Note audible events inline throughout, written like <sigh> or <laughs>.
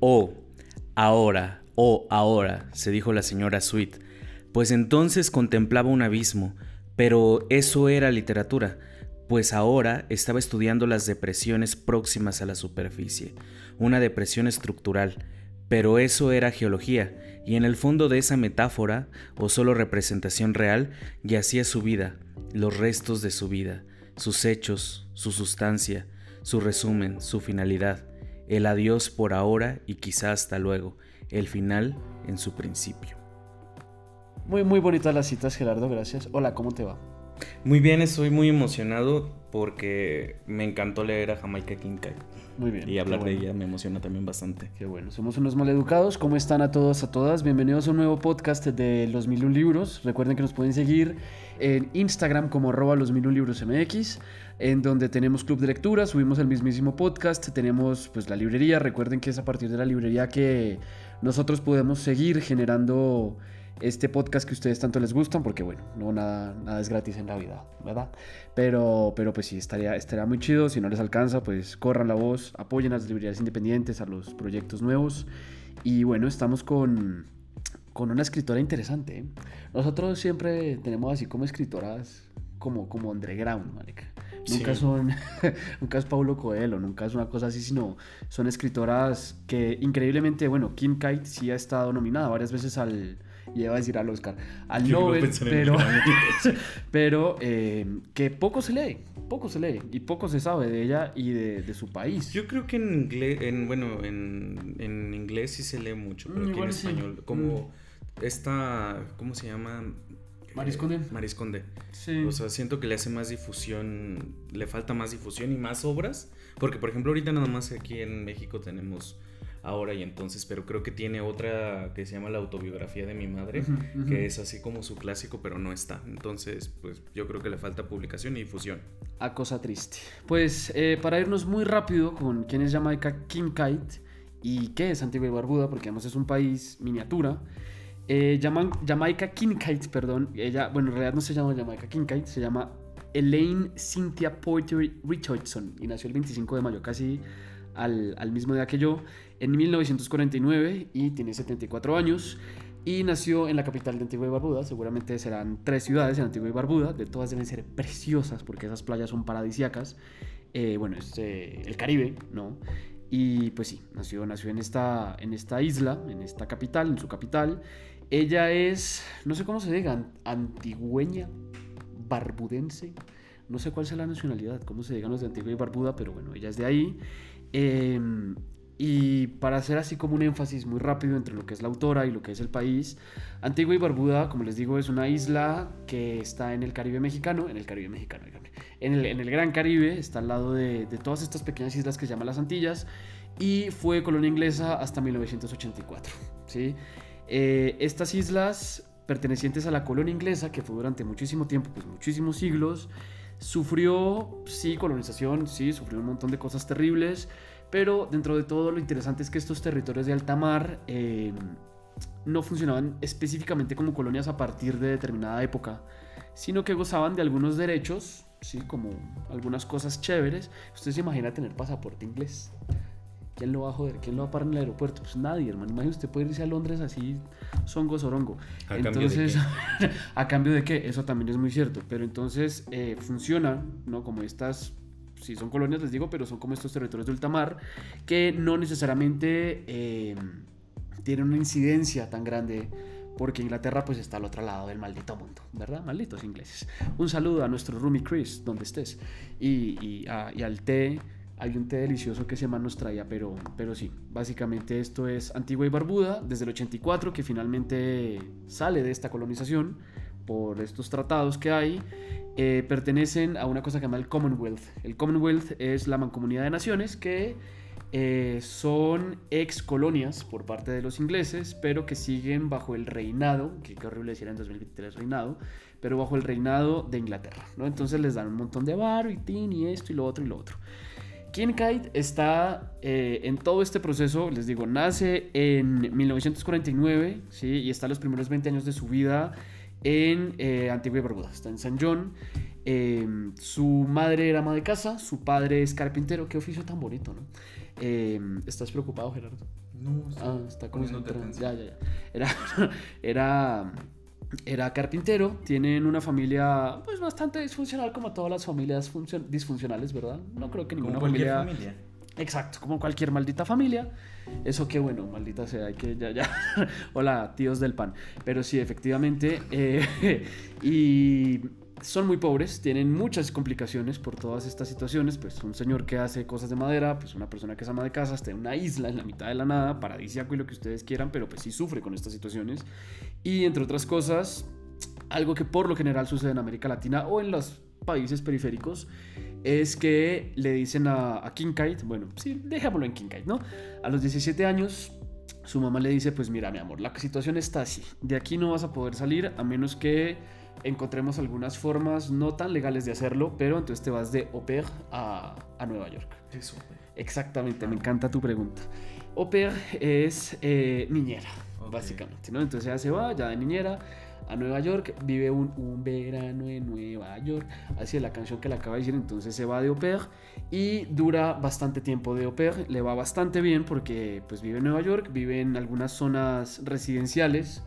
Oh, ahora, oh, ahora, se dijo la señora Sweet, pues entonces contemplaba un abismo, pero eso era literatura, pues ahora estaba estudiando las depresiones próximas a la superficie, una depresión estructural, pero eso era geología, y en el fondo de esa metáfora, o solo representación real, yacía su vida, los restos de su vida, sus hechos, su sustancia, su resumen, su finalidad, el adiós por ahora y quizá hasta luego, el final en su principio. Muy, muy bonitas las citas, Gerardo, gracias. Hola, ¿cómo te va? Muy bien, estoy muy emocionado porque me encantó leer a Jamaica Kincaid. Muy bien. Y hablar de ella me emociona también bastante. Qué bueno, somos unos maleducados. ¿Cómo están a todos, a todas? Bienvenidos a un nuevo podcast de Los Mil Libros. Recuerden que nos pueden seguir en Instagram como arroba los mil libros MX, en donde tenemos club de lectura, subimos el mismísimo podcast, tenemos pues la librería. Recuerden que es a partir de la librería que nosotros podemos seguir generando este podcast que ustedes tanto les gustan, porque bueno, no nada, nada es gratis en la vida, ¿verdad? Pero, pero pues sí, estaría, estaría muy chido. Si no les alcanza, pues corran la voz, apoyen a las librerías independientes, a los proyectos nuevos. Y bueno, estamos con, con una escritora interesante. ¿eh? Nosotros siempre tenemos así como escritoras como, como underground, marica. Nunca son, <laughs> nunca es Paulo Coelho, nunca es una cosa así, sino son escritoras que increíblemente, bueno, Kim Kite sí ha estado nominada varias veces al, y iba a decir al Oscar, al Nobel, pero, <laughs> pero eh, que poco se lee, poco se lee y poco se sabe de ella y de, su país. Yo creo que en inglés, en, bueno, en, en inglés sí se lee mucho, pero aquí en español, como mm. esta, ¿cómo se llama? Marisconde. Marisconde. Sí. O sea, siento que le hace más difusión, le falta más difusión y más obras. Porque, por ejemplo, ahorita nada más aquí en México tenemos ahora y entonces, pero creo que tiene otra que se llama La autobiografía de mi madre, que es así como su clásico, pero no está. Entonces, pues yo creo que le falta publicación y difusión. A cosa triste. Pues eh, para irnos muy rápido con quién es Jamaica Kincaid y qué es Antigua y Barbuda, porque además es un país miniatura. Eh, Jamaica Kincaid, perdón, ella, bueno, en realidad no se llama Jamaica Kincaid, se llama Elaine Cynthia Porter Richardson y nació el 25 de mayo, casi al, al mismo día que yo en 1949 y tiene 74 años y nació en la capital de Antigua y Barbuda. Seguramente serán tres ciudades en Antigua y Barbuda, de todas deben ser preciosas porque esas playas son paradisíacas. Eh, bueno, es eh, el Caribe, ¿no? Y pues sí, nació, nació en, esta, en esta isla, en esta capital, en su capital. Ella es, no sé cómo se diga, antigüeña, barbudense. No sé cuál sea la nacionalidad, cómo se digan los de Antigua y Barbuda, pero bueno, ella es de ahí. Eh, y para hacer así como un énfasis muy rápido entre lo que es la autora y lo que es el país, Antigua y Barbuda, como les digo, es una isla que está en el Caribe mexicano, en el Caribe mexicano, en el, en el Gran Caribe, está al lado de, de, todas estas pequeñas islas que se llaman las Antillas y fue colonia inglesa hasta 1984. ¿sí? Eh, estas islas pertenecientes a la colonia inglesa, que fue durante muchísimo tiempo, pues muchísimos siglos, sufrió, sí, colonización, sí, sufrió un montón de cosas terribles, pero dentro de todo lo interesante es que estos territorios de alta mar eh, no funcionaban específicamente como colonias a partir de determinada época, sino que gozaban de algunos derechos, ¿sí? como algunas cosas chéveres. Usted se imagina tener pasaporte inglés. ¿Quién lo va a joder? ¿Quién lo va a parar en el aeropuerto? Pues nadie, hermano. Imagínese usted puede irse a Londres así, songo, sorongo. ¿A entonces, cambio de <laughs> ¿a cambio de qué? Eso también es muy cierto. Pero entonces eh, funciona, ¿no? Como estas sí son colonias, les digo, pero son como estos territorios de ultramar que no necesariamente eh, tienen una incidencia tan grande porque Inglaterra pues está al otro lado del maldito mundo, ¿verdad? Malditos ingleses. Un saludo a nuestro Rumi Chris, donde estés, y, al té. Hay un té delicioso que se nos traía, pero, pero sí, básicamente esto es Antigua y Barbuda, desde el 84, que finalmente sale de esta colonización por estos tratados que hay, eh, pertenecen a una cosa que se llama el Commonwealth. El Commonwealth es la mancomunidad de naciones que eh, son ex colonias por parte de los ingleses, pero que siguen bajo el reinado, que qué horrible decir en 2023 reinado, pero bajo el reinado de Inglaterra. ¿no? Entonces les dan un montón de varo y tin y esto y lo otro y lo otro. Kincaid está eh, en todo este proceso, les digo, nace en 1949 ¿sí? y está los primeros 20 años de su vida en eh, Antigua y Barbuda, está en San John. Em, su madre era ama de casa, su padre es carpintero, qué oficio tan bonito, ¿no? Em, ¿Estás preocupado, Gerardo? No, Ah, está como poniéndote Ya, ya, ya. Era, <laughs> era, era carpintero. Tienen una familia pues bastante disfuncional como todas las familias funcio- disfuncionales, ¿verdad? No creo que Como ninguna cualquier familia... familia. Exacto, como cualquier maldita familia. Eso qué bueno, maldita sea, hay que ya, ya. <laughs> Hola, tíos del pan. Pero sí, efectivamente. eh, <laughs> y son muy pobres, tienen muchas complicaciones por todas estas situaciones. Pues un señor que hace cosas de madera, pues una persona que es ama de casa, está en una isla en la mitad de la nada, paradisíaco y lo que ustedes quieran, pero pues sí sufre con estas situaciones. Y entre otras cosas, algo que por lo general sucede en América Latina o en los países periféricos es que le dicen a, a bueno, sí, dejémoslo en Kincaid, ¿no? A los 17 años, su mamá le dice, pues mira, mi amor, la situación está así, de aquí no vas a poder salir a menos que encontremos algunas formas no tan legales de hacerlo, pero entonces te vas de au pair a, a Nueva York. Eso. Exactamente, me encanta tu pregunta. Au pair es eh, niñera, básicamente, ¿no? Entonces ella se va ya de niñera a Nueva York, vive un, un verano en Nueva York, así es la canción que le acaba de decir, entonces se va de au pair y dura bastante tiempo de au pair, le va bastante bien porque pues vive en Nueva York, vive en algunas zonas residenciales,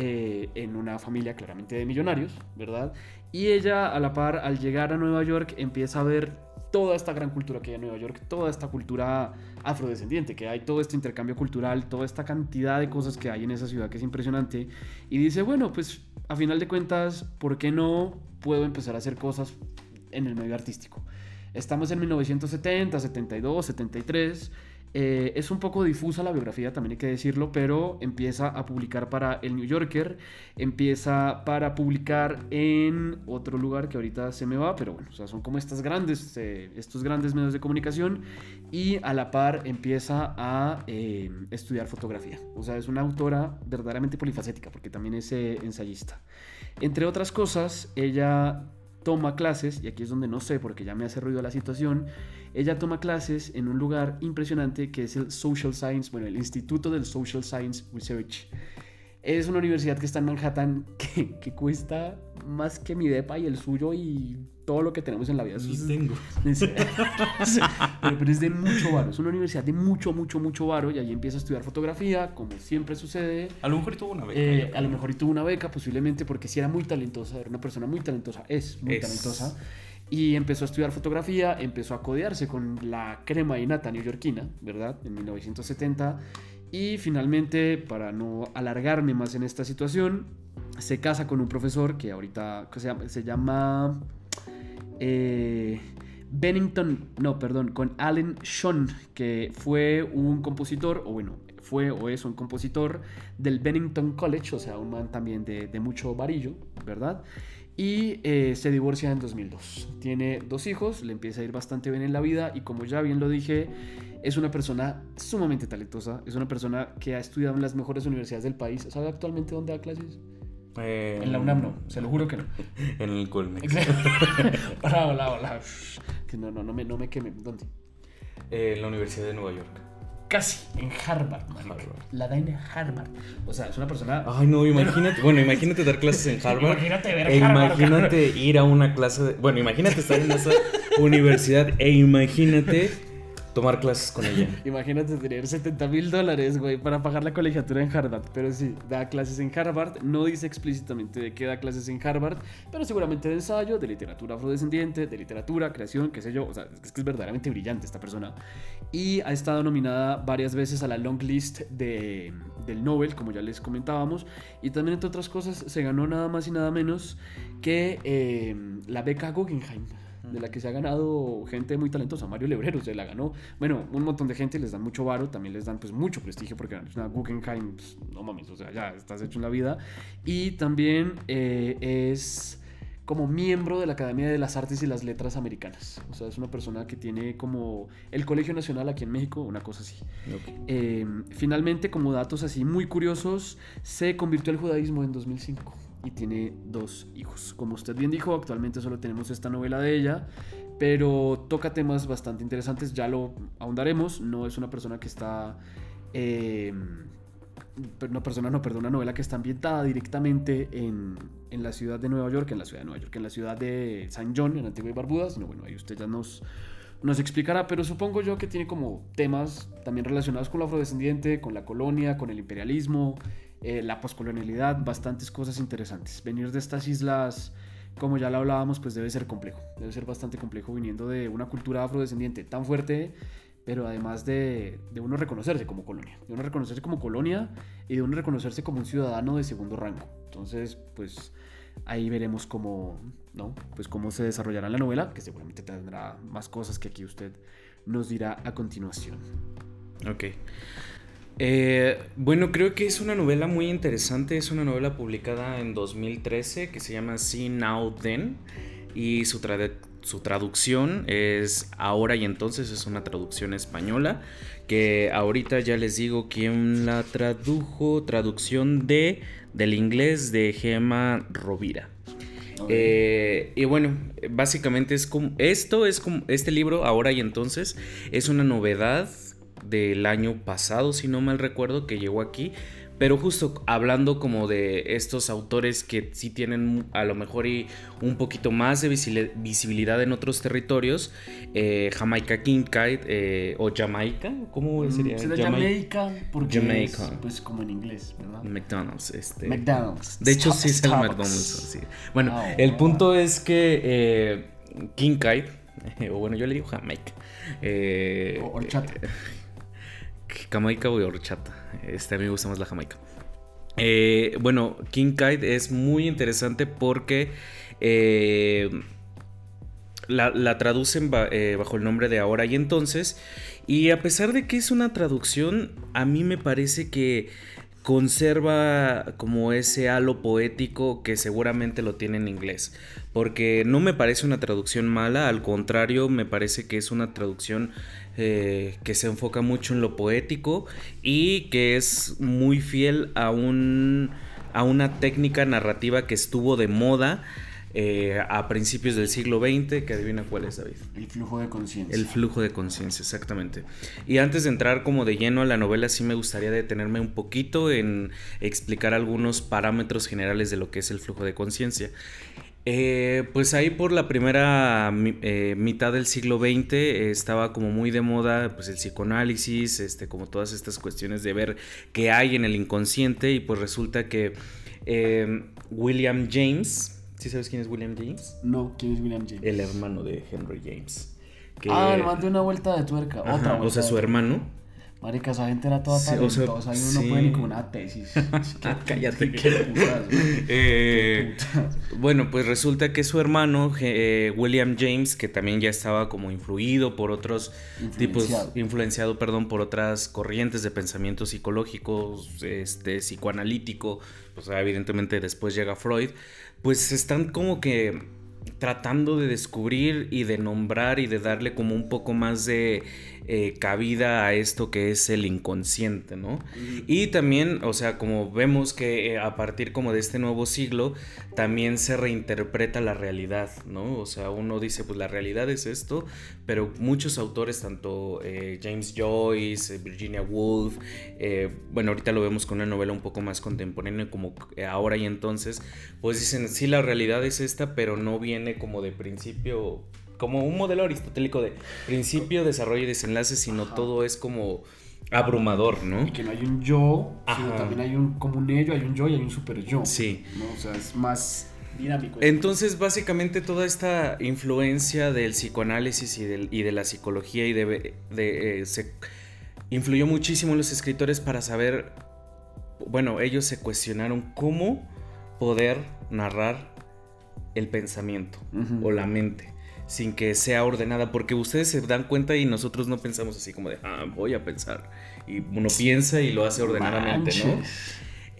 eh, en una familia claramente de millonarios, ¿verdad? Y ella a la par, al llegar a Nueva York, empieza a ver toda esta gran cultura que hay en Nueva York, toda esta cultura afrodescendiente que hay, todo este intercambio cultural, toda esta cantidad de cosas que hay en esa ciudad que es impresionante. Y dice, bueno, pues a final de cuentas, ¿por qué no puedo empezar a hacer cosas en el medio artístico? Estamos en 1970, 72, 73. Eh, es un poco difusa la biografía, también hay que decirlo, pero empieza a publicar para el New Yorker, empieza para publicar en otro lugar que ahorita se me va, pero bueno, o sea, son como estas grandes, eh, estos grandes medios de comunicación y a la par empieza a eh, estudiar fotografía. O sea, es una autora verdaderamente polifacética porque también es ensayista. Entre otras cosas, ella toma clases, y aquí es donde no sé porque ya me hace ruido la situación, ella toma clases en un lugar impresionante que es el Social Science, bueno, el Instituto del Social Science Research. Es una universidad que está en Manhattan <laughs> que, que cuesta más que mi depa y el suyo y todo lo que tenemos en la vida. Eso es- tengo. <laughs> es- <laughs> pero, pero es de mucho varo, es una universidad de mucho, mucho, mucho varo y ahí empieza a estudiar fotografía, como siempre sucede. A lo mejor tuvo una beca. Eh, a lo mejor y tuvo una beca, posiblemente porque sí era muy talentosa, era una persona muy talentosa, es muy talentosa. Y empezó a estudiar fotografía, empezó a codearse con la crema innata neoyorquina, ¿verdad? En 1970. Y finalmente, para no alargarme más en esta situación, se casa con un profesor que ahorita que se llama, se llama eh, Bennington, no, perdón, con Alan Sean, que fue un compositor, o bueno, fue o es un compositor del Bennington College, o sea, un man también de, mucho varillo, ¿verdad? Y eh, se divorcia en 2002. Tiene dos hijos, le empieza a ir bastante bien en la vida y como ya bien lo dije, es una persona sumamente talentosa, es una persona que ha estudiado en las mejores universidades del país. ¿Sabe actualmente dónde da clases? Eh, En la UNAM no, se lo juro que no. <laughs> En el Colmex. <laughs> hola, hola, hola. Que no, no, no me, no me queme. ¿Dónde? Eh, en la Universidad de Nueva York. Casi, en Harvard. Harvard. La da en Harvard. O sea, es una persona... Ay, no, imagínate. Bueno, imagínate dar clases en <laughs> Harvard. Imagínate ver E Harvard, imagínate ir a una clase de. Bueno, imagínate estar en esa universidad e imagínate tomar clases con ella. <laughs> Imagínate tener 70 mil dólares, güey, para pagar la colegiatura en Harvard. Pero sí, da clases en Harvard. No dice explícitamente de qué da clases en Harvard, pero seguramente de ensayo, de literatura afrodescendiente, de literatura, creación, qué sé yo. O sea, es que es verdaderamente brillante esta persona. Y ha estado nominada varias veces a la long list de, del Nobel, como ya les comentábamos. Y también, entre otras cosas, se ganó nada más y nada menos que eh, la beca Guggenheim de la que se ha ganado gente muy talentosa. Mario Lebrero se la ganó. Bueno, un montón de gente les dan mucho varo, también les dan pues mucho prestigio porque es una Guggenheim, pues, no mames, o sea, ya estás hecho en la vida. Y también eh, es como miembro de la Academia de las Artes y las Letras Americanas. O sea, es una persona que tiene como el Colegio Nacional aquí en México, una cosa así. Eh, finalmente, como datos así muy curiosos, se convirtió al judaísmo en 2005 y tiene dos hijos. Como usted bien dijo, actualmente solo tenemos esta novela de ella, pero toca temas bastante interesantes, ya lo ahondaremos. No es una persona que está... una persona, no, perdón, una novela que está ambientada directamente en, en la ciudad de Nueva York, en la ciudad de Nueva York, en la ciudad de San John, en Antigua y Barbuda, sino bueno, ahí usted ya nos, nos explicará, pero supongo yo que tiene como temas también relacionados con lo afrodescendiente, con la colonia, con el imperialismo, eh, la poscolonialidad, bastantes cosas interesantes. Venir de estas islas, como ya lo hablábamos, pues debe ser complejo, debe ser bastante complejo viniendo de una cultura afrodescendiente tan fuerte, pero además de, de uno reconocerse como colonia, de uno reconocerse como colonia y de uno reconocerse como un ciudadano de segundo rango. Entonces, pues ahí veremos cómo, ¿no? Pues cómo se desarrollará la novela, que seguramente tendrá más cosas que aquí usted nos dirá a continuación. Ok. Eh, bueno, creo que es una novela muy interesante. Es una novela publicada en 2013 que se llama See Now Then. Y su, su traducción es Ahora y entonces. Es una traducción española. Que ahorita ya les digo quién la tradujo. Traducción de del inglés de Gemma Rovira. Eh, y bueno, básicamente es como. Esto es como. Este libro, ahora y entonces, es una novedad del año pasado, si no mal recuerdo, que llegó aquí. Pero justo hablando como de estos autores que sí tienen a lo mejor y un poquito más de visibilidad en otros territorios, eh, Jamaica Kincaid eh, o Jamaica, ¿cómo mm, sería? Jamaica, porque Jamaica. pues como en inglés, ¿verdad? McDonald's, este. McDonald's. De hecho sí es el McDonald's. Bueno, ah, el punto es que eh, <laughs> o bueno, yo le digo Jamaica. Eh, o horchata. Jamaica o horchata. Este, a mí me gusta más la Jamaica. Eh, bueno, King Kite es muy interesante porque eh, la, traducen eh, bajo el nombre de Ahora y Entonces. Y a pesar de que es una traducción, a mí me parece que conserva como ese halo poético que seguramente lo tiene en inglés. Porque no me parece una traducción mala, al contrario, me parece que es una traducción eh, que se enfoca mucho en lo poético y que es muy fiel a, un, a una técnica narrativa que estuvo de moda eh, a principios del siglo XX, que adivina cuál es, David. El flujo de conciencia. El flujo de conciencia, exactamente. Y antes de entrar como de lleno a la novela, sí me gustaría detenerme un poquito en explicar algunos parámetros generales de lo que es el flujo de conciencia. Eh, pues ahí por la primera eh, mitad del siglo XX estaba como muy de moda pues el psicoanálisis, este, como todas estas cuestiones de ver qué hay en el inconsciente y pues resulta que William James, ¿sí sabes quién es William James? No, ¿quién es William James? El hermano de Henry James. Ah, le mandé una vuelta de tuerca, otra vuelta O sea, su hermano Marica, esa gente era toda talentosa y uno no puede ni con una tesis. <laughs> <laughs> Cállate. Qué, <laughs> eh, bueno, pues resulta que su hermano, eh, William James, que también ya estaba como influido por otros tipos, influenciado, perdón, por otras corrientes de pensamiento psicológicos, este, psicoanalítico, pues evidentemente después llega Freud, pues están como que tratando de descubrir y de nombrar y de darle como un poco más de eh, cabida a esto que es el inconsciente, ¿no? Y también, o sea, como vemos que eh, a partir como de este nuevo siglo, también se reinterpreta la realidad, ¿no? O sea, uno dice, pues la realidad es esto, pero muchos autores, tanto eh, James Joyce, Virginia Woolf, bueno, ahorita lo vemos con una novela un poco más contemporánea como ahora y entonces, pues dicen, sí, la realidad es esta, pero no viene como de principio como un modelo aristotélico de principio, desarrollo y desenlace, sino todo es como abrumador, ¿no? Y que no hay un yo, sino también hay un como un ello, hay un yo y hay un super yo. Sí. ¿no? O sea, es más dinámico. Entonces, básicamente toda esta influencia del psicoanálisis y, y de la psicología y de, de eh, se influyó muchísimo en los escritores para saber, bueno, ellos se cuestionaron cómo poder narrar el pensamiento o la mente sin que sea ordenada, porque ustedes se dan cuenta y nosotros no pensamos así como de, ah, voy a pensar. Y uno piensa y lo hace ordenadamente, ¿no?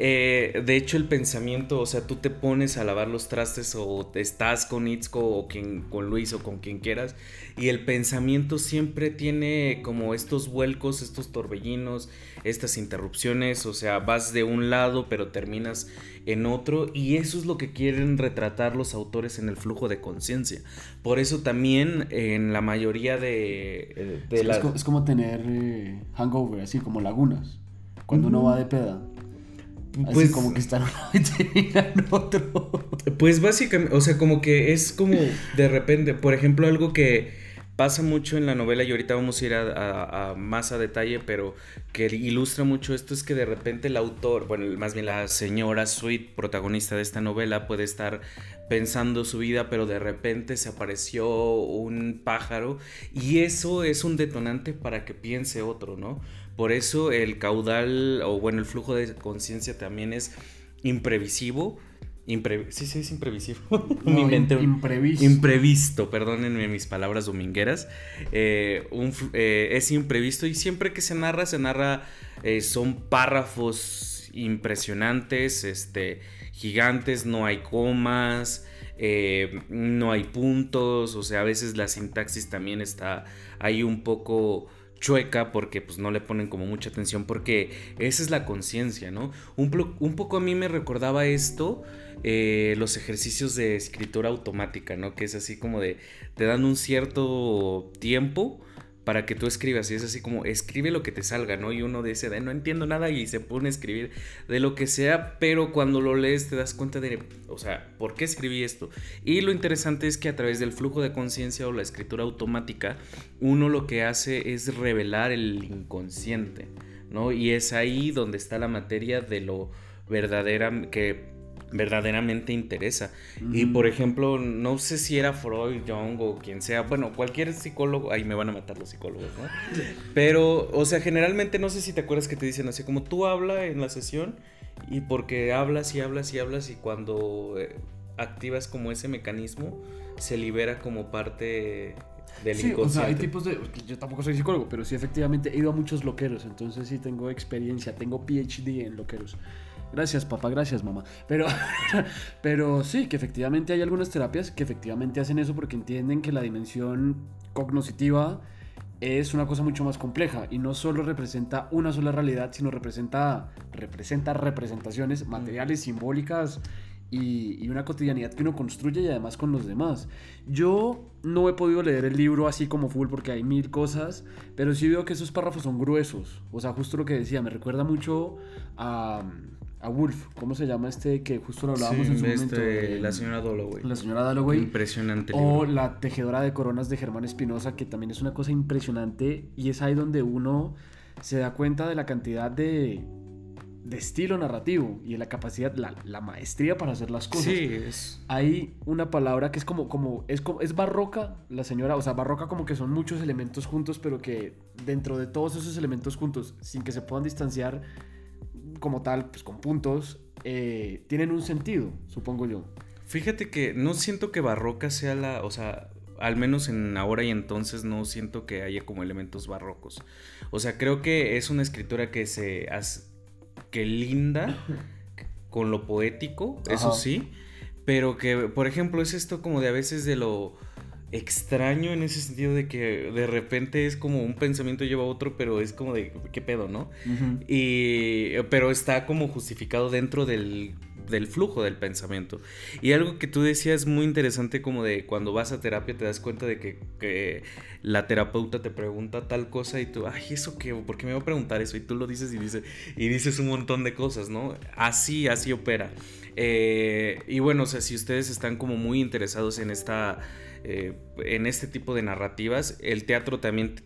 Eh, de hecho, el pensamiento, o sea, tú te pones a lavar los trastes o estás con Itzko o quien, con Luis o con quien quieras y el pensamiento siempre tiene como estos vuelcos, estos torbellinos, estas interrupciones, o sea, vas de un lado pero terminas en otro y eso es lo que quieren retratar los autores en el flujo de conciencia. Por eso también en la mayoría de... Eh, es, como, tener eh, hangover, así como lagunas, cuando uno va de peda. Pues, como que están <laughs> en otro. Pues básicamente, o sea, como que es como de repente, por ejemplo, algo que pasa mucho en la novela y ahorita vamos a ir a, más a detalle, pero que ilustra mucho esto es que de repente el autor, bueno, más bien la señora Sweet, protagonista de esta novela, puede estar pensando su vida, pero de repente se apareció un pájaro y eso es un detonante para que piense otro, ¿no? Por eso el caudal, o bueno, el flujo de conciencia también es imprevisivo sí, sí, es imprevisivo. <laughs> Mi mente. Imprevisto. Imprevisto, perdónenme mis palabras domingueras. Eh, eh, es imprevisto y siempre que se narra, se narra, eh, son párrafos impresionantes, este, gigantes, no hay comas, no hay puntos, o sea, a veces la sintaxis también está ahí un poco chueca porque pues no le ponen como mucha atención porque esa es la conciencia, ¿no? Un, poco a mí me recordaba esto eh, los ejercicios de escritura automática, ¿no? Que es así como de, te dan un cierto tiempo para que tú escribas y es así como escribe lo que te salga, ¿no? Y uno dice, no entiendo nada y se pone a escribir de lo que sea, pero cuando lo lees te das cuenta de, o sea, ¿por qué escribí esto? Y lo interesante es que a través del flujo de conciencia o la escritura automática, uno lo que hace es revelar el inconsciente, ¿no? Y es ahí donde está la materia de lo verdadera que verdaderamente interesa. Y por ejemplo, no sé si era Freud, Jung o quien sea, bueno, cualquier psicólogo, ahí me van a matar los psicólogos, ¿no? Pero, o sea, generalmente no sé si te acuerdas que te dicen así como tú habla en la sesión y porque hablas y hablas y hablas y cuando eh, activas como ese mecanismo se libera como parte del sí, O sea, hay tipos de. Yo tampoco soy psicólogo, pero sí, efectivamente he ido a muchos loqueros. Entonces, sí tengo experiencia. Tengo PhD en loqueros. Gracias, papá, gracias, mamá. Pero, <laughs> pero sí, que efectivamente hay algunas terapias que efectivamente hacen eso porque entienden que la dimensión cognoscitiva es una cosa mucho más compleja y no solo representa una sola realidad, sino representa, representa representaciones materiales, simbólicas y, y, una cotidianidad que uno construye y además con los demás. Yo no he podido leer el libro así como full porque hay mil cosas, pero sí veo que esos párrafos son gruesos. O sea, justo lo que decía, me recuerda mucho a a Wolf, ¿cómo se llama este que justo lo hablábamos en su momento? la señora Dalloway. La señora Dalloway. Impresionante. O La tejedora de coronas de Germán Espinosa, que también es una cosa impresionante y es ahí donde uno se da cuenta de la cantidad de, de estilo narrativo y de la capacidad, la, la, maestría para hacer las cosas. Sí, es. Hay una palabra que es como, como, es como, es barroca, la señora, o sea, barroca como que son muchos elementos juntos, pero que dentro de todos esos elementos juntos, sin que se puedan distanciar, como tal, pues con puntos, eh, tienen un sentido, supongo yo. Fíjate que no siento que barroca sea la, o sea, al menos en ahora y entonces no siento que haya como elementos barrocos. O sea, creo que es una escritura que se hace, que linda <laughs> con lo poético, eso sí, pero que, por ejemplo, es esto como de a veces de lo extraño en ese sentido de que de repente es como un pensamiento lleva a otro, pero es como de qué pedo, ¿no? Y pero está como justificado dentro del, del flujo del pensamiento. Y algo que tú decías muy interesante como de cuando vas a terapia te das cuenta de que, la terapeuta te pregunta tal cosa y tú, ay, ¿eso qué? ¿Por qué me va a preguntar eso? Y tú lo dices y dices, y dices un montón de cosas, ¿no? Así, así opera. Eh, y bueno, o sea, si ustedes están como muy interesados en esta eh, en este tipo de narrativas. El teatro también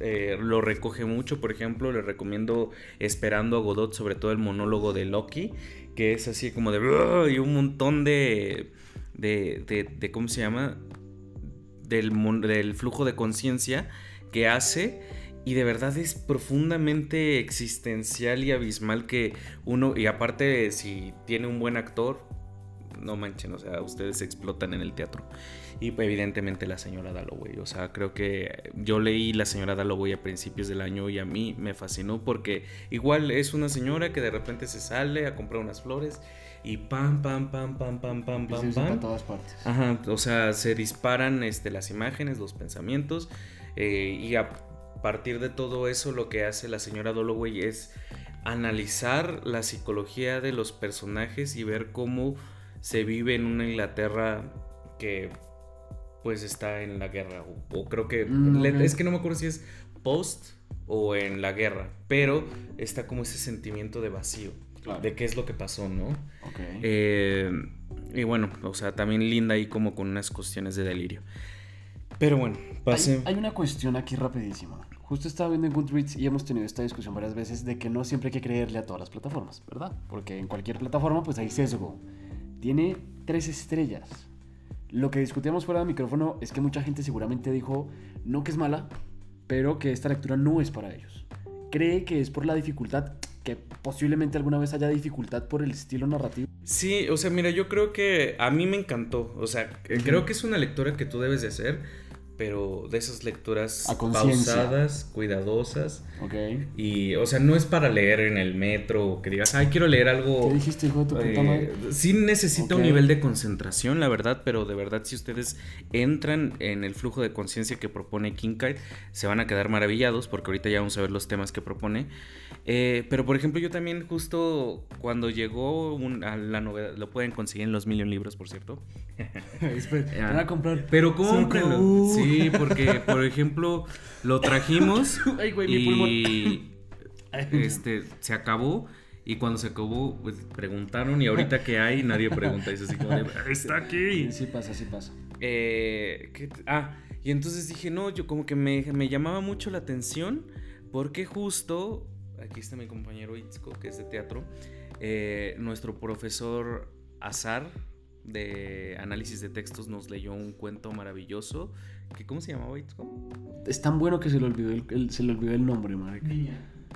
eh, lo recoge mucho, por ejemplo, le recomiendo Esperando a Godot, sobre todo el monólogo de Loki, que es así como de... y un montón de, de, de, ¿cómo se llama? Del, del flujo de conciencia que hace y de verdad es profundamente existencial y abismal que uno, y aparte si tiene un buen actor, no manchen, o sea, ustedes explotan en el teatro. Y evidentemente la señora Dalloway. O sea, creo que yo leí la señora Dalloway a principios del año y a mí me fascinó porque igual es una señora que de repente se sale a comprar unas flores y pam, pam, pam, pam, pam, pam, pam, pam. todas partes. Ajá, o sea, se disparan este, las imágenes, los pensamientos eh, y a partir de todo eso lo que hace la señora Dalloway es analizar la psicología de los personajes y ver cómo se vive en una Inglaterra que pues está en la guerra. O, creo que. Mm, es que no me acuerdo si es post o en la guerra. Pero está como ese sentimiento de vacío. De qué es lo que pasó, ¿no? Eh, y bueno, o sea, también linda ahí como con unas cuestiones de delirio. Pero bueno, pase. Hay, hay una cuestión aquí rapidísima. Justo estaba viendo en Goodreads y hemos tenido esta discusión varias veces de que no siempre hay que creerle a todas las plataformas, ¿verdad? Porque en cualquier plataforma pues hay sesgo. Tiene tres estrellas. Lo que discutíamos fuera del micrófono es que mucha gente seguramente dijo, no que es mala, pero que esta lectura no es para ellos. Cree que es por la dificultad, que posiblemente alguna vez haya dificultad por el estilo narrativo. Sí, o sea, mira, yo creo que a mí me encantó. O sea, creo que es una lectura que tú debes de hacer pero de esas lecturas A pausadas, cuidadosas. Ok. Y, o sea, no es para leer en el metro o que digas, ay, quiero leer algo. ¿Qué dijiste, hijo de tu puta Eh, madre? sí necesita un nivel de concentración, la verdad, pero de verdad si ustedes entran en el flujo de conciencia que propone Kincaid, se van a quedar maravillados porque ahorita ya vamos a ver los temas que propone. Eh, pero por ejemplo yo también justo cuando llegó un- a la novedad, lo pueden conseguir en los Million Libros, por cierto. <laughs> Espera, van a comprar. Pero cómprenlo. acabó. Sí, porque por ejemplo lo trajimos <laughs> Ay, güey, mi y <laughs> este se acabó y cuando se acabó pues, preguntaron y ahorita que hay nadie pregunta y es así como de, está aquí. Sí, sí pasa, sí pasa. Eh, ¿qué t- ah, y entonces dije, no, yo como que me, me llamaba mucho la atención porque justo, aquí está mi compañero Itzko, que es de teatro, eh, nuestro profesor Azar de análisis de textos nos leyó un cuento maravilloso, que ¿cómo se llamaba Itzko? Es tan bueno que se le olvidó el, el- se le olvidó el nombre, marica.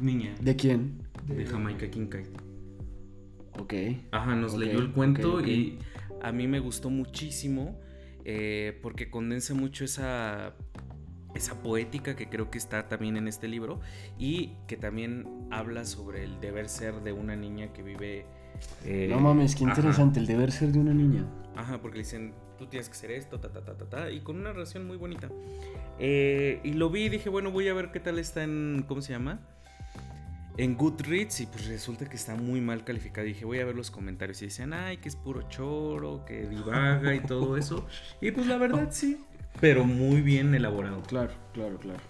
Niña. ¿De quién? De Jamaica Kincaid. Ok. Ajá, nos Ok, leyó el cuento ok, ok. y a mí me gustó muchísimo eh, porque condensa mucho esa, esa poética que creo que está también en este libro y que también habla sobre el deber ser de una niña que vive... eh, no mames, qué ajá, interesante. El deber ser de una niña. Ajá, porque le dicen, tú tienes que ser esto, ta, ta, ta, ta, ta, y con una relación muy bonita. Eh, y lo vi y dije, bueno, voy a ver qué tal está en, ¿cómo se llama? En Goodreads y pues resulta que está muy mal calificado. Y dije, voy a ver los comentarios y decían, ay, que es puro choro, que divaga y todo eso. Y pues la verdad sí, pero muy bien elaborado. Claro, claro, claro.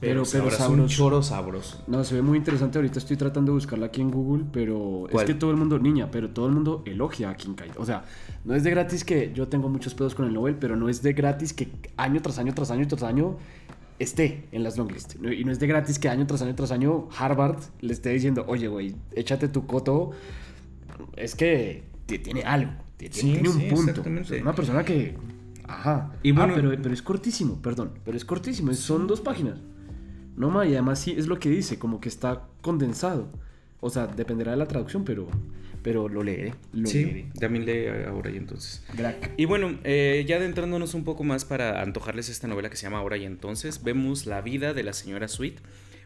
Pero, Pero- pero sabroso, un sabroso. choro sabroso. No, se ve muy interesante. Ahorita estoy tratando de buscarla aquí en Google, pero ¿Cuál? es que todo el mundo, niña, pero todo el mundo elogia a Kincaid. O sea, no es de gratis que yo tengo muchos pedos con el Nobel, pero no es de gratis que año tras año, tras año, tras año esté en las longlist. Y no es de gratis que año tras año, tras año Harvard le esté diciendo, oye, güey, échate tu coto. Es que tiene algo, Sí, tiene un sí, punto. Es una persona que... Ajá. Y bueno- pero, pero es cortísimo, perdón. Pero es cortísimo, son dos páginas. No, ma, y además sí es lo que dice, como que está condensado. O sea, dependerá de la traducción, pero, pero lo leeré. Lo Sí, leeré. también lee ahora y entonces. Crack. Y bueno, eh, ya adentrándonos un poco más para antojarles esta novela que se llama Ahora y entonces, vemos la vida de la señora Sweet.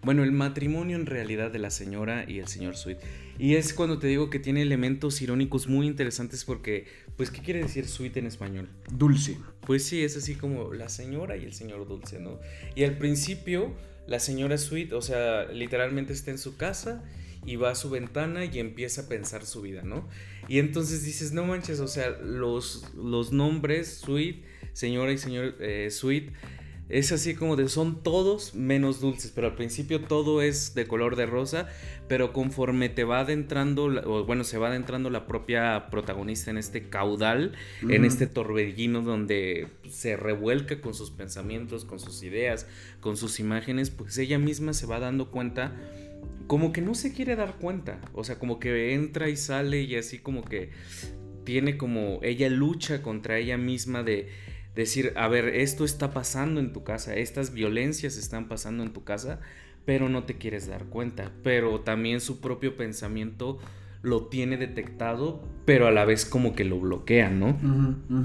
Bueno, el matrimonio en realidad de la señora y el señor Sweet. Y es cuando te digo que tiene elementos irónicos muy interesantes porque, pues, ¿qué quiere decir Sweet en español? Dulce. Pues sí, es así como la señora y el señor Dulce, ¿no? Y al principio, la señora Sweet, o sea, literalmente está en su casa y va a su ventana y empieza a pensar su vida, ¿no? Y entonces dices, no manches, o sea, los, los nombres Sweet, señora y señor eh, Sweet, es así como de son todos menos dulces, pero al principio todo es de color de rosa, pero conforme te va adentrando, o bueno, se va adentrando la propia protagonista en este caudal, en este torbellino donde se revuelca con sus pensamientos, con sus ideas, con sus imágenes, pues ella misma se va dando cuenta como que no se quiere dar cuenta, o sea, como que entra y sale y así como que tiene como ella lucha contra ella misma de decir, a ver, esto está pasando en tu casa, estas violencias están pasando en tu casa, pero no te quieres dar cuenta, pero también su propio pensamiento lo tiene detectado, pero a la vez como que lo bloquea, ¿no?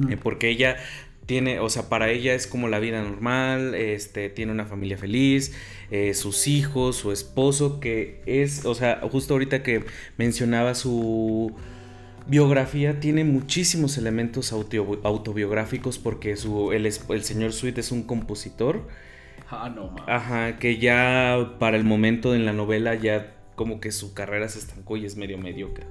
Eh, porque ella tiene, o sea, para ella es como la vida normal, este, tiene una familia feliz, eh, sus hijos, su esposo, que es, o sea, justo ahorita que mencionaba su biografía, tiene muchísimos elementos auto- autobiográficos porque su, el, el señor Sweet es un compositor, Ah, no, ma. ajá, que ya para el momento en la novela ya como que su carrera se estancó y es medio mediocre.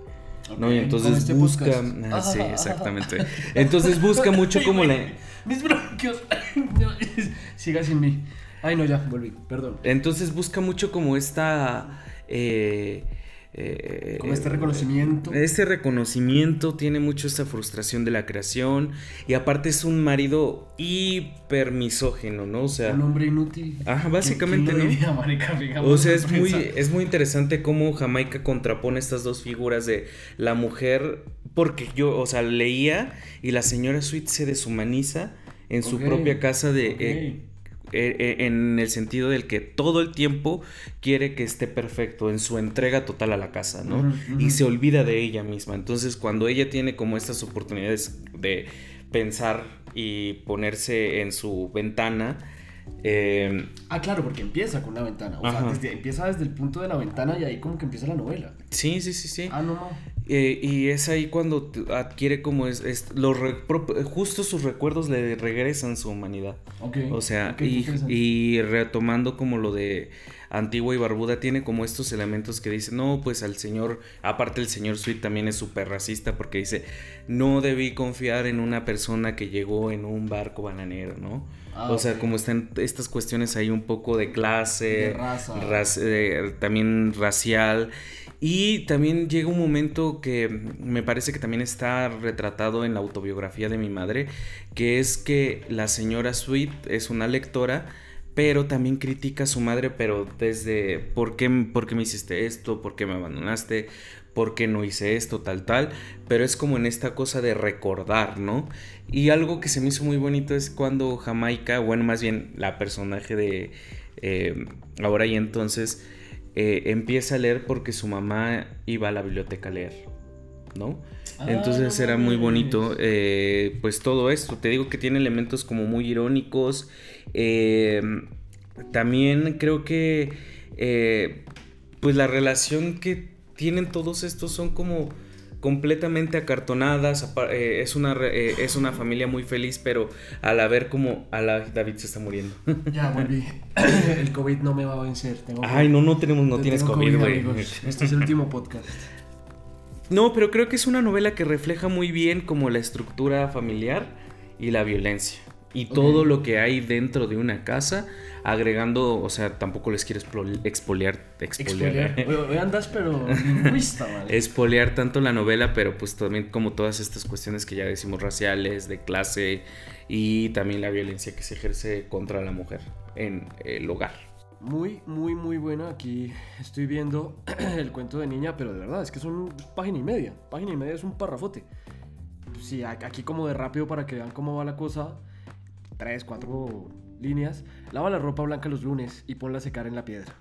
¿no? Y entonces este busca. Ah, sí, <laughs> exactamente. Entonces busca <laughs> mucho como la. Mis bronquios. <laughs> Siga sin mí. Ay, no, ya, volví. Perdón. Entonces busca mucho como esta. eh, Eh, Con este reconocimiento. Este reconocimiento tiene mucho esta frustración de la creación y aparte es un marido hiper misógeno, ¿no? O sea, un hombre inútil. Ajá, básicamente, ¿Quién, quién ¿no? Diría, <laughs> marica, o sea, es muy, es muy interesante cómo Jamaica contrapone estas dos figuras de la mujer, porque yo, o sea, leía y la señora Sweet se deshumaniza en su propia casa de... eh, eh, eh, en el sentido del que todo el tiempo quiere que esté perfecto en su entrega total a la casa, ¿no? Y se olvida de ella misma. Entonces, cuando ella tiene como estas oportunidades de pensar y ponerse en su ventana, eh, Ah, claro, porque empieza con una ventana. O sea, desde- empieza desde el punto de la ventana y ahí como que empieza la novela. sí, sí, sí, sí. Ah, no, no. Eh, y es ahí cuando adquiere como es, es- los re- pro- justo sus recuerdos le regresan su humanidad. Ok. O sea, y, retomando como lo de Antigua y Barbuda, tiene como estos elementos que dice, no, pues al señor, aparte el señor Sweet también es súper racista porque dice, no debí confiar en una persona que llegó en un barco bananero, ¿no? Ah, o sea, como están estas cuestiones ahí un poco de clase, De raza. raz- eh, también racial. Y también llega un momento que me parece que también está retratado en la autobiografía de mi madre, que es que la señora Sweet es una lectora, pero también critica a su madre, pero desde ¿por qué, por qué me hiciste esto? ¿Por qué me abandonaste? ¿Por qué no hice esto? Tal, tal. Pero es como en esta cosa de recordar, ¿no? Y algo que se me hizo muy bonito es cuando Jamaica, bueno, más bien la personaje de eh, ahora y entonces, eh, empieza a leer porque su mamá iba a la biblioteca a leer, ¿no? Ah, Entonces no era muy bonito, eh, pues todo esto. Te digo que tiene elementos como muy irónicos. eh, también creo que, eh, pues la relación que tienen todos estos son como completamente acartonadas. eh, es, una, eh, es una familia muy feliz, pero al ver como a la David se está muriendo. <laughs> Ya volví. <laughs> el COVID no me va a vencer. Tengo Ay, no, no tenemos, no tienes COVID, güey. Este es el último podcast. No, pero creo que es una novela que refleja muy bien como la estructura familiar y la violencia. Y todo lo que hay dentro de una casa, agregando, o sea, tampoco les quiero expoliar, expoliar. Hoy, hoy andas, pero <laughs> lingüista, ¿vale? expoliar tanto la novela, pero pues también como todas estas cuestiones que ya decimos raciales, de clase y también la violencia que se ejerce contra la mujer en el hogar. Muy, muy, muy buena. Aquí estoy viendo <clears throat> el cuento de niña, pero de verdad, es que son página y media. Página y media es un parrafote. Sí, a- aquí como de rápido para que vean cómo va la cosa. Tres, cuatro líneas. Lava la ropa blanca los lunes y ponla a secar en la piedra.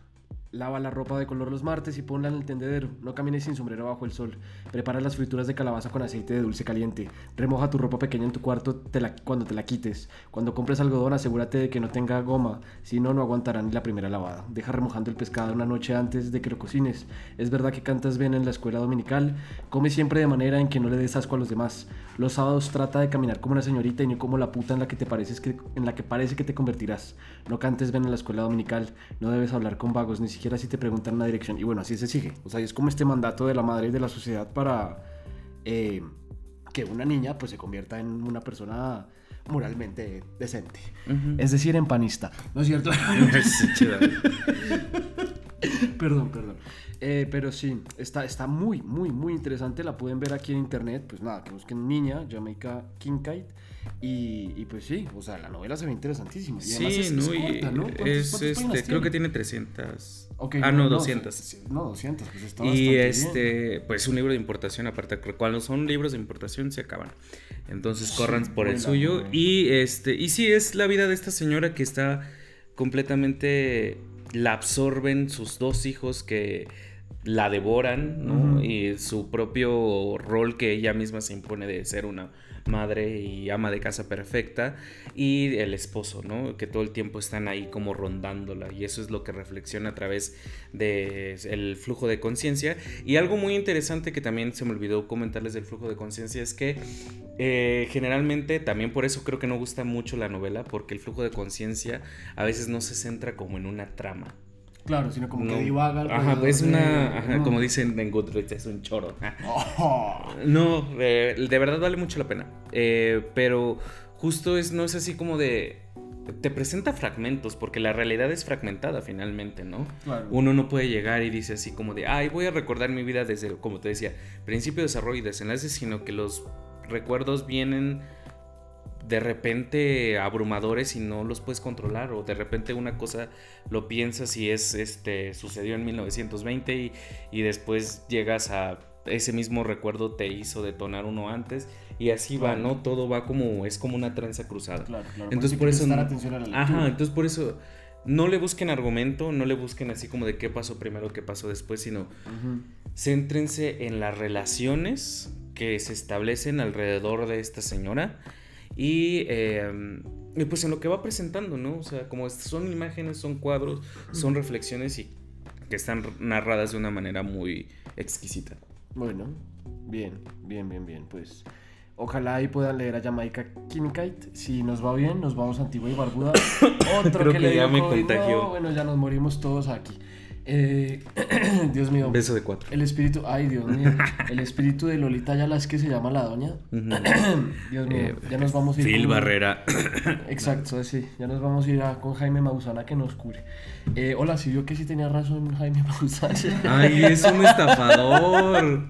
Lava la ropa de color los martes y ponla en el tendedero. No camines sin sombrero bajo el sol. Prepara las frituras de calabaza con aceite de dulce caliente. Remoja tu ropa pequeña en tu cuarto cuando te la quites. Cuando compres algodón, asegúrate de que no tenga goma. Si no, no aguantará ni la primera lavada. Deja remojando el pescado una noche antes de que lo cocines. Es verdad que cantas bien en la escuela dominical. Come siempre de manera en que no le des asco a los demás. Los sábados trata de caminar como una señorita y no como la puta en la que te pareces que, en la que parece que te convertirás. No cantes bien en la escuela dominical. No debes hablar con vagos, ni siquiera si te preguntan una dirección. Y bueno, así se sigue. O sea, es como este mandato de la madre y de la sociedad para eh, que una niña pues se convierta en una persona moralmente decente. Es decir, empanista. ¿No es cierto? <laughs> Perdón, perdón. Eh, pero sí, está, está muy, muy, muy interesante. La pueden ver aquí en internet. Pues nada, que busquen Niña, Jamaica King Kite. Y, y pues sí, o sea, la novela se ve interesantísima. Y además Sí, es, no, es corta, ¿no? ¿Cuántas- es, este, creo que tiene? tiene 300. Ok, ah, no, 200. sí, No, 200, pues está Y bien. este, pues un libro de importación, aparte, cuando son libros de importación se acaban. Entonces Sí, corran por el suyo. buena. Y este, y sí, es la vida de esta señora que está completamente. La absorben sus dos hijos que la devoran, ¿no? Y su propio rol que ella misma se impone de ser una madre y ama de casa perfecta y el esposo, ¿no? Que todo el tiempo están ahí como rondándola y eso es lo que reflexiona a través de el flujo de conciencia y algo muy interesante que también se me olvidó comentarles del flujo de conciencia es que eh, generalmente también por eso creo que no gusta mucho la novela porque el flujo de conciencia a veces no se centra como en una trama. Claro, sino como No. que divaga. Ajá, alrededor es de- una, ajá, como dicen en Goodreads, es un choro. Oh. No, eh, de verdad vale mucho la pena. Eh, pero justo es, no es así como de. te presenta fragmentos, porque la realidad es fragmentada finalmente, ¿no? Claro. Uno no puede llegar y dice así como de, ay, voy a recordar mi vida desde, como te decía, principio, desarrollo y desenlace, sino que los recuerdos vienen de repente abrumadores y no los puedes controlar o de repente una cosa lo piensas y es este sucedió en 1920 y, y después llegas a ese mismo recuerdo te hizo detonar uno antes y así va. ¿no? Todo va como es como una trenza cruzada. Claro, claro. Entonces por eso prestar atención a la. Ajá, entonces por eso no le busquen argumento, no le busquen así como de qué pasó primero, qué pasó después, sino Ujú. céntrense en las relaciones que se establecen alrededor de esta señora y, eh, y pues en lo que va presentando, ¿no? O sea, como son imágenes, son cuadros, son reflexiones y que están narradas de una manera muy exquisita. Bueno, bien, bien, bien, bien. Pues ojalá ahí puedan leer a Jamaica Kincaid. Si nos va bien, nos vamos a Antigua y Barbuda. <coughs> Otro Creo que, que le ya dio me COVID. contagió. No, bueno, ya nos morimos todos aquí. Eh, <clears throat> Dios mío. Beso de cuatro. El espíritu, ay Dios mío, <laughs> el espíritu de Lolita Ayala es que se llama la doña. <clears throat> Dios mío, Eh, ya nos vamos a ir. Phil con- Barrera. <coughs> Exacto, sí, ya nos vamos a ir a- con Jaime Mausana que nos cure. Eh, hola, si vio que sí tenía razón Jaime Mausana. <laughs> Ay, es un estafador.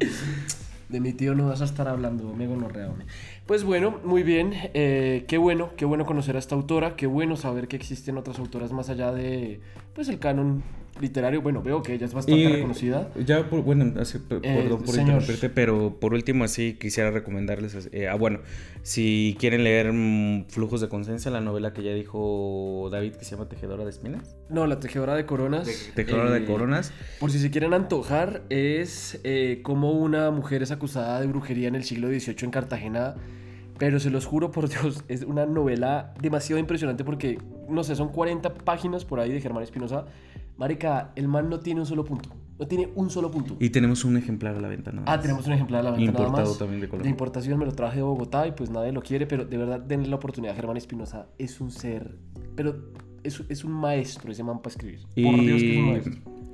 De mi tío no vas a estar hablando, amigo no hombre. Pues bueno, muy bien. eh, qué bueno, qué bueno conocer a esta autora. Qué bueno saber que existen otras autoras más allá de, pues, el canon literario. Bueno, veo que ella es bastante Y reconocida. Ya, por, bueno, así, p- Eh, perdón por señor. interrumpirte, pero por último así quisiera recomendarles, eh, ah, bueno, si quieren leer mm, Flujos de Conciencia, la novela que ya dijo David que se llama Tejedora de Espinas. No, la tejedora de coronas. Tejedora eh, de Coronas. Por si se quieren antojar, es eh, como una mujer es acusada de brujería en el siglo XVIII en Cartagena. Pero se los juro por <laughs> Dios, es una novela demasiado impresionante porque, no sé, son 40 páginas por ahí de Germán Espinosa. Marica, el man no tiene un solo punto. No tiene un solo punto. Y tenemos un ejemplar a la venta, ¿no? Ah, tenemos un ejemplar de la venta nada Importado más. también de Colombia. De importación me lo traje de Bogotá y pues nadie lo quiere, pero de verdad denle la oportunidad. Germán Espinosa es un ser, pero es, es un maestro ese man para escribir. Por Dios que es un maestro.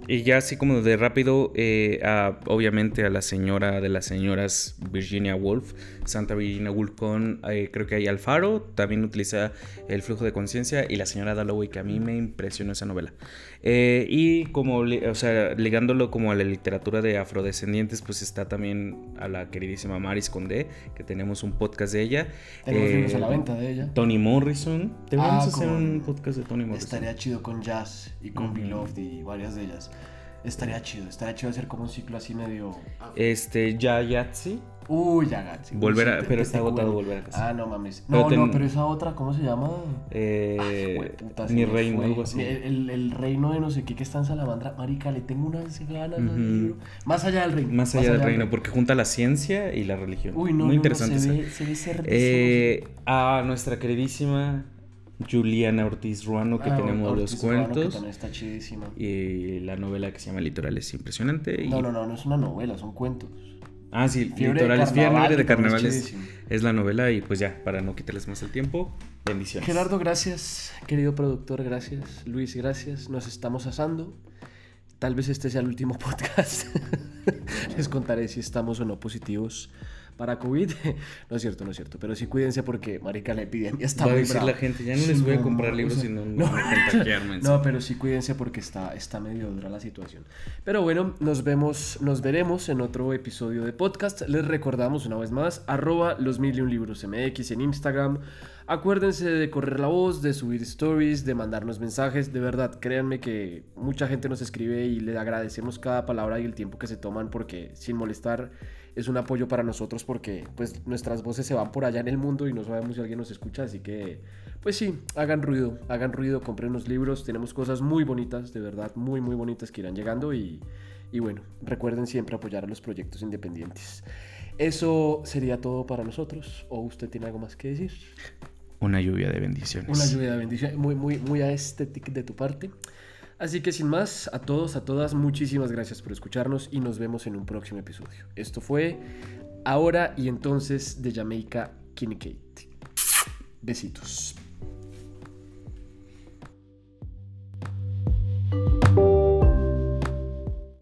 y ya así como de rápido, eh, a- obviamente a la señora de las señoras Virginia Woolf, Santa Virginia Woolf con, eh, creo que hay Alfaro, también utiliza el flujo de conciencia y la señora Dalloway, que a mí me impresionó esa novela. Eh, y como, o sea, ligándolo como a la literatura de afrodescendientes, pues está también a la queridísima Maris Condé, que tenemos un podcast de ella. Tenemos Eh, libros a la venta de ella. Toni Morrison. Deberíamos Ah, hacer con- un podcast de Toni Morrison. Estaría chido con Jazz y con. Beloved y varias de ellas. Estaría chido, estaría chido hacer como un ciclo así medio. Este, ya Yatsi. Uy, ya Gatsi. Volver a- pero está agotado volver a casa. Ah, no mames. No, no, pero esa otra, ¿cómo se llama? Eh, se mi reino, algo así. El, reino de no sé qué que está en Salamandra. Marica, le tengo unas ganas al libro. Más allá del reino. Más allá del reino, porque junta la ciencia y la religión. Uy, no, Muy interesante. se, ve, se. Eh, a nuestra queridísima Juliana Ortiz Ruano, que Ah, tenemos Ortiz que cuentos. también está chidísima. Y la novela que se llama Litoral es impresionante. y- No, no, no, no es una novela, son cuentos. Ah, sí, Fiebre Litorales, Carnaval, Fiebre de Carnavales es la novela. Y pues ya, para no quitarles más el tiempo, bendiciones. Gerardo, gracias. Querido productor, gracias. Luis, gracias. Nos estamos asando. Tal vez este sea el último <laughs> podcast. Les contaré si estamos o no positivos para COVID. <laughs> No es cierto, no es cierto. Pero sí cuídense porque, marica, la epidemia está Va a muy decir brava. la gente, ya no les voy a comprar o libros sea, si no, no. No, pero sí cuídense porque está, está medio dura la situación. Pero bueno, nos vemos, nos veremos en otro episodio de podcast. Les recordamos una vez más, arroba los mil y un libros MX en Instagram. Acuérdense de correr la voz, de subir stories, de mandarnos mensajes. De verdad, créanme que mucha gente nos escribe y le agradecemos cada palabra y el tiempo que se toman porque sin molestar es un apoyo para nosotros porque pues nuestras voces se van por allá en el mundo y no sabemos si alguien nos escucha, así que pues sí, hagan ruido, hagan ruido, compren los libros, tenemos cosas muy bonitas, de verdad, muy muy bonitas que irán llegando y, y bueno, recuerden siempre apoyar a los proyectos independientes. Eso sería todo para nosotros, o usted tiene algo más que decir. Una lluvia de bendiciones. Una lluvia de bendición, muy, muy, muy aesthetic de tu parte. Así que sin más, a todos, a todas, muchísimas gracias por escucharnos y nos vemos en un próximo episodio. Esto fue Ahora y entonces de Jamaica Kincaid. Besitos.